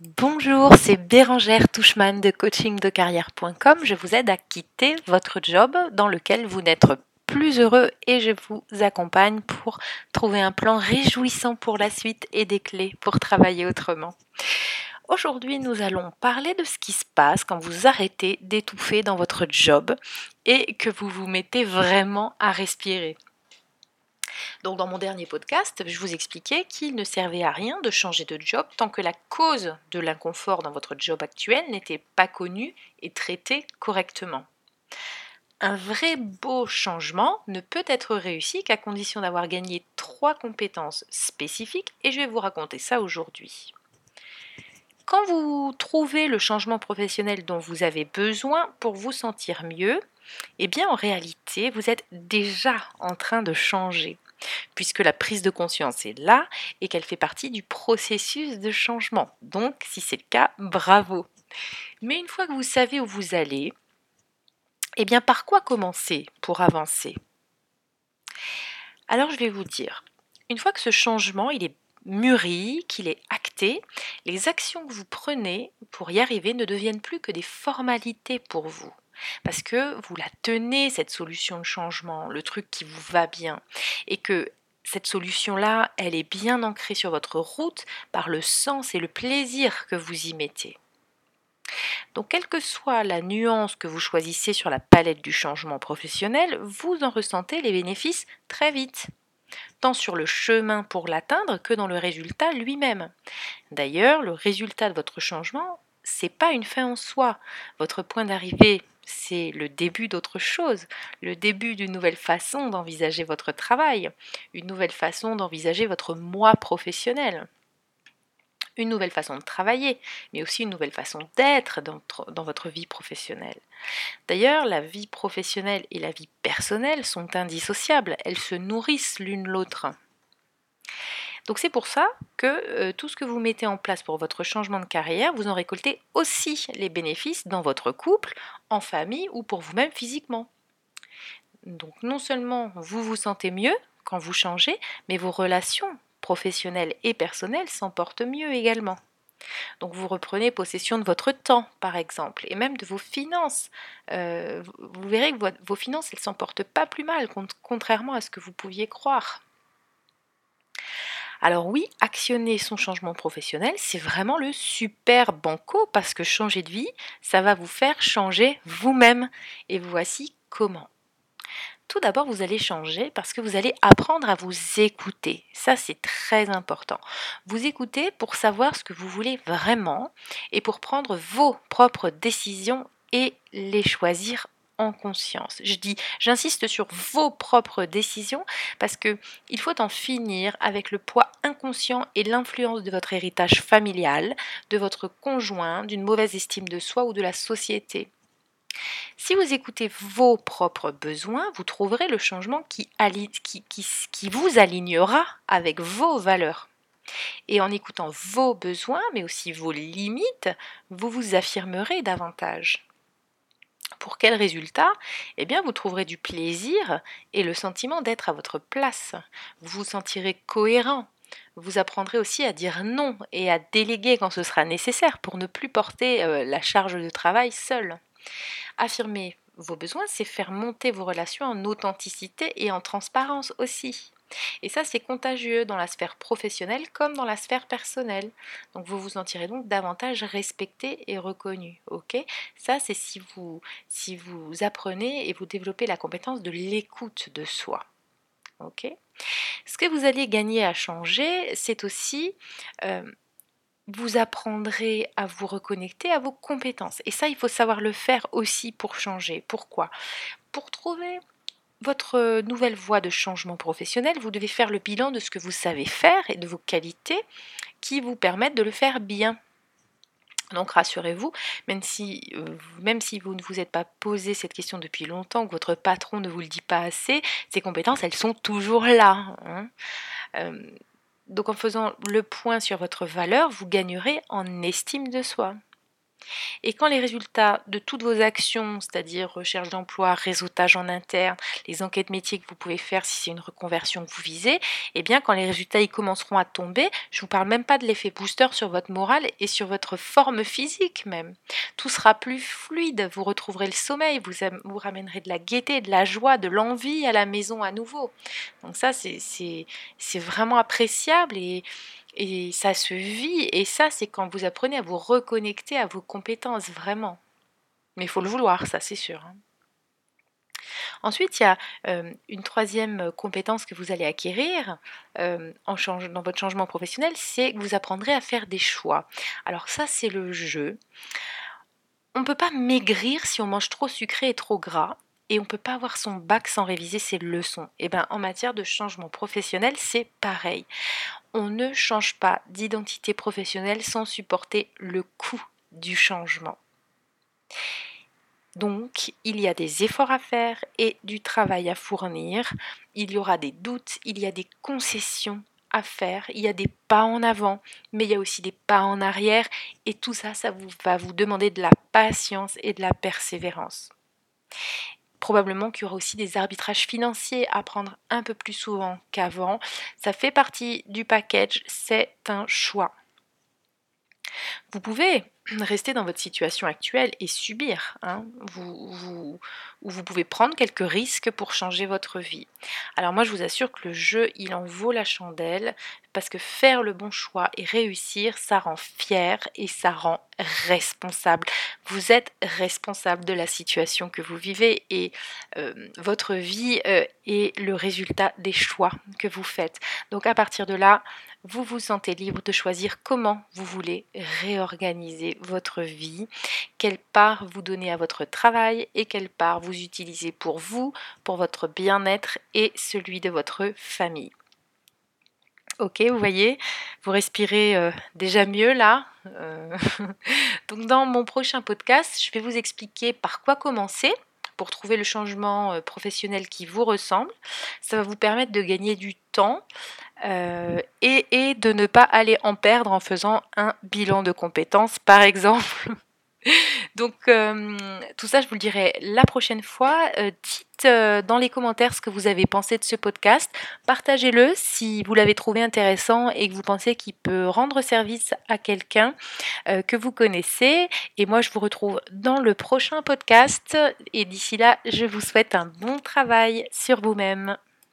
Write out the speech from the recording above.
Bonjour, c'est Bérangère Touchman de coachingdecarrière.com. Je vous aide à quitter votre job dans lequel vous n'êtes plus heureux et je vous accompagne pour trouver un plan réjouissant pour la suite et des clés pour travailler autrement. Aujourd'hui, nous allons parler de ce qui se passe quand vous arrêtez d'étouffer dans votre job et que vous vous mettez vraiment à respirer. Donc dans mon dernier podcast, je vous expliquais qu'il ne servait à rien de changer de job tant que la cause de l'inconfort dans votre job actuel n'était pas connue et traitée correctement. Un vrai beau changement ne peut être réussi qu'à condition d'avoir gagné trois compétences spécifiques et je vais vous raconter ça aujourd'hui. Quand vous trouvez le changement professionnel dont vous avez besoin pour vous sentir mieux, eh bien en réalité, vous êtes déjà en train de changer puisque la prise de conscience est là et qu'elle fait partie du processus de changement. Donc, si c'est le cas, bravo. Mais une fois que vous savez où vous allez, eh bien, par quoi commencer pour avancer? Alors, je vais vous dire, une fois que ce changement, il est mûri, qu'il est acté, les actions que vous prenez pour y arriver ne deviennent plus que des formalités pour vous parce que vous la tenez, cette solution de changement, le truc qui vous va bien, et que cette solution-là, elle est bien ancrée sur votre route par le sens et le plaisir que vous y mettez. Donc, quelle que soit la nuance que vous choisissez sur la palette du changement professionnel, vous en ressentez les bénéfices très vite, tant sur le chemin pour l'atteindre que dans le résultat lui-même. D'ailleurs, le résultat de votre changement, c'est pas une fin en soi. Votre point d'arrivée, c'est le début d'autre chose, le début d'une nouvelle façon d'envisager votre travail, une nouvelle façon d'envisager votre moi professionnel, une nouvelle façon de travailler, mais aussi une nouvelle façon d'être dans, votre vie professionnelle. D'ailleurs, la vie professionnelle et la vie personnelle sont indissociables, elles se nourrissent l'une l'autre. Donc c'est pour ça que euh, tout ce que vous mettez en place pour votre changement de carrière, vous en récoltez aussi les bénéfices dans votre couple, en famille ou pour vous-même physiquement. Donc non seulement vous vous sentez mieux quand vous changez, mais vos relations professionnelles et personnelles s'en portent mieux également. Donc vous reprenez possession de votre temps, par exemple, et même de vos finances. Euh, vous verrez que vos finances, elles s'en portent pas plus mal, contrairement à ce que vous pouviez croire. Alors oui, actionner son changement professionnel, c'est vraiment le super banco parce que changer de vie, ça va vous faire changer vous-même. Et voici comment. Tout d'abord, vous allez changer parce que vous allez apprendre à vous écouter. Ça, c'est très important. Vous écoutez pour savoir ce que vous voulez vraiment et pour prendre vos propres décisions et les choisir en conscience. Je dis, j'insiste sur vos propres décisions parce que il faut en finir avec le poids inconscient et l'influence de votre héritage familial, de votre conjoint, d'une mauvaise estime de soi ou de la société. Si vous écoutez vos propres besoins, vous trouverez le changement qui, qui, qui vous alignera avec vos valeurs. Et en écoutant vos besoins, mais aussi vos limites, vous vous affirmerez davantage. Pour quel résultat Eh bien, vous trouverez du plaisir et le sentiment d'être à votre place. Vous vous sentirez cohérent. Vous apprendrez aussi à dire non et à déléguer quand ce sera nécessaire pour ne plus porter euh, la charge de travail seul. Affirmer vos besoins, c'est faire monter vos relations en authenticité et en transparence aussi. Et ça, c'est contagieux dans la sphère professionnelle comme dans la sphère personnelle. Donc vous vous sentirez donc davantage respecté et reconnu. Ok? Ça, c'est si vous, apprenez et vous développez la compétence de l'écoute de soi. Ok? Ce que vous allez gagner à changer, c'est aussi euh, vous apprendrez à vous reconnecter à vos compétences. Et ça, il faut savoir le faire aussi pour changer. Pourquoi? Pour trouver votre nouvelle voie de changement professionnel, vous devez faire le bilan de ce que vous savez faire et de vos qualités qui vous permettent de le faire bien. Donc rassurez-vous, même si, euh, même si vous ne vous êtes pas posé cette question depuis longtemps, que votre patron ne vous le dit pas assez, ces compétences, elles sont toujours là. Hein. Euh, donc en faisant le point sur votre valeur, vous gagnerez en estime de soi. Et quand les résultats de toutes vos actions, c'est-à-dire recherche d'emploi, réseautage en interne, les enquêtes métiers que vous pouvez faire si c'est une reconversion que vous visez, eh bien quand les résultats y commenceront à tomber, je ne vous parle même pas de l'effet booster sur votre morale et sur votre forme physique même. Tout sera plus fluide, vous retrouverez le sommeil, vous, vous ramènerez de la gaieté, de la joie, de l'envie à la maison à nouveau. Donc ça, c'est vraiment appréciable et et ça se vit, et ça, c'est quand vous apprenez à vous reconnecter à vos compétences, vraiment. Mais il faut le vouloir, ça, c'est sûr. Hein. Ensuite, il y a euh, une troisième compétence que vous allez acquérir euh, dans votre changement professionnel, c'est que vous apprendrez à faire des choix. Alors ça, c'est le jeu. On ne peut pas maigrir si on mange trop sucré et trop gras et on ne peut pas avoir son bac sans réviser ses leçons. Et eh bien en matière de changement professionnel, c'est pareil. On ne change pas d'identité professionnelle sans supporter le coût du changement. Donc, il y a des efforts à faire et du travail à fournir. Il y aura des doutes, il y a des concessions à faire, il y a des pas en avant, mais il y a aussi des pas en arrière. Et tout ça, ça va vous demander de la patience et de la persévérance. Probablement qu'il y aura aussi des arbitrages financiers à prendre un peu plus souvent qu'avant. Ça fait partie du package, c'est un choix. Vous pouvez rester dans votre situation actuelle et subir. Hein. Vous, vous, vous pouvez prendre quelques risques pour changer votre vie. Alors moi, je vous assure que le jeu, il en vaut la chandelle parce que faire le bon choix et réussir, ça rend fier et ça rend responsable. Vous êtes responsable de la situation que vous vivez et euh, votre vie euh, est le résultat des choix que vous faites. Donc à partir de là, vous vous sentez libre de choisir comment vous voulez réorganiser votre vie, quelle part vous donnez à votre travail et quelle part vous utilisez pour vous, pour votre bien-être et celui de votre famille. Ok, vous voyez, vous respirez euh, déjà mieux là. Euh, donc dans mon prochain podcast, je vais vous expliquer par quoi commencer pour trouver le changement euh, professionnel qui vous ressemble. Ça va vous permettre de gagner du temps et, et de ne pas aller en perdre en faisant un bilan de compétences, par exemple. Donc euh, tout ça, je vous le dirai la prochaine fois. Euh, dites euh, dans les commentaires ce que vous avez pensé de ce podcast. Partagez-le si vous l'avez trouvé intéressant et que vous pensez qu'il peut rendre service à quelqu'un que vous connaissez. Et moi, je vous retrouve dans le prochain podcast. Et d'ici là, je vous souhaite un bon travail sur vous-même.